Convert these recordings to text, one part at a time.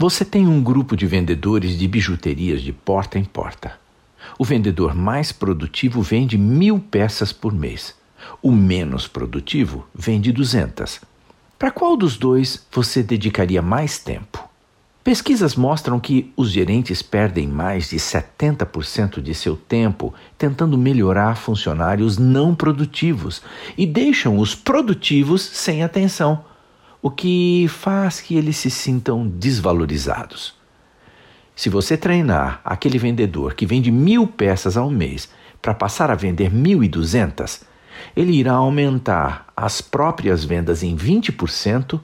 Você tem um grupo de vendedores de bijuterias de porta em porta. O vendedor mais produtivo vende mil peças por mês. O menos produtivo vende 200. Para qual dos dois você dedicaria mais tempo? Pesquisas mostram que os gerentes perdem mais de 70% de seu tempo tentando melhorar funcionários não produtivos e deixam os produtivos sem atenção, o que faz que eles se sintam desvalorizados. Se você treinar aquele vendedor que vende mil peças ao mês para passar a vender mil e duzentas, ele irá aumentar as próprias vendas em 20%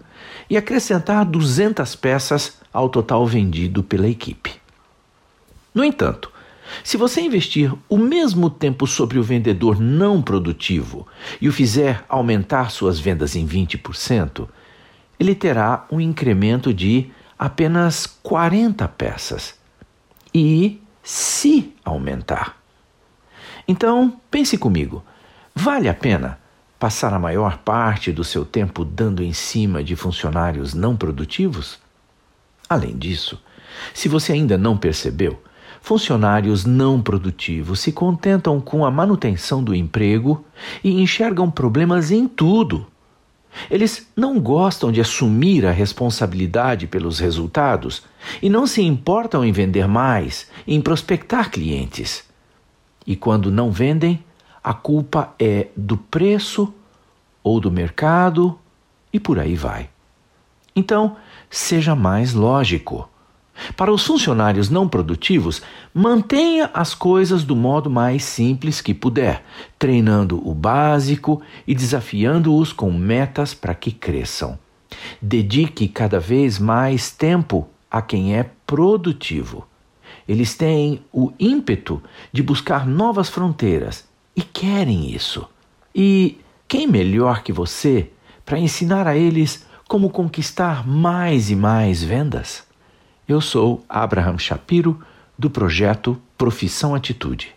e acrescentar 200 peças ao total vendido pela equipe. No entanto, se você investir o mesmo tempo sobre o vendedor não produtivo e o fizer aumentar suas vendas em 20%, ele terá um incremento de apenas 40 peças. E se aumentar. Então, pense comigo. Vale a pena passar a maior parte do seu tempo dando em cima de funcionários não produtivos? Além disso, se você ainda não percebeu, funcionários não produtivos se contentam com a manutenção do emprego e enxergam problemas em tudo. Eles não gostam de assumir a responsabilidade pelos resultados e não se importam em vender mais, em prospectar clientes. E quando não vendem, a culpa é do preço ou do mercado e por aí vai. Então, seja mais lógico. Para os funcionários não produtivos, mantenha as coisas do modo mais simples que puder, treinando o básico e desafiando-os com metas para que cresçam. Dedique cada vez mais tempo a quem é produtivo. Eles têm o ímpeto de buscar novas fronteiras e querem isso. E quem melhor que você para ensinar a eles como conquistar mais e mais vendas? Eu sou Abraham Shapiro, do projeto Profissão Atitude.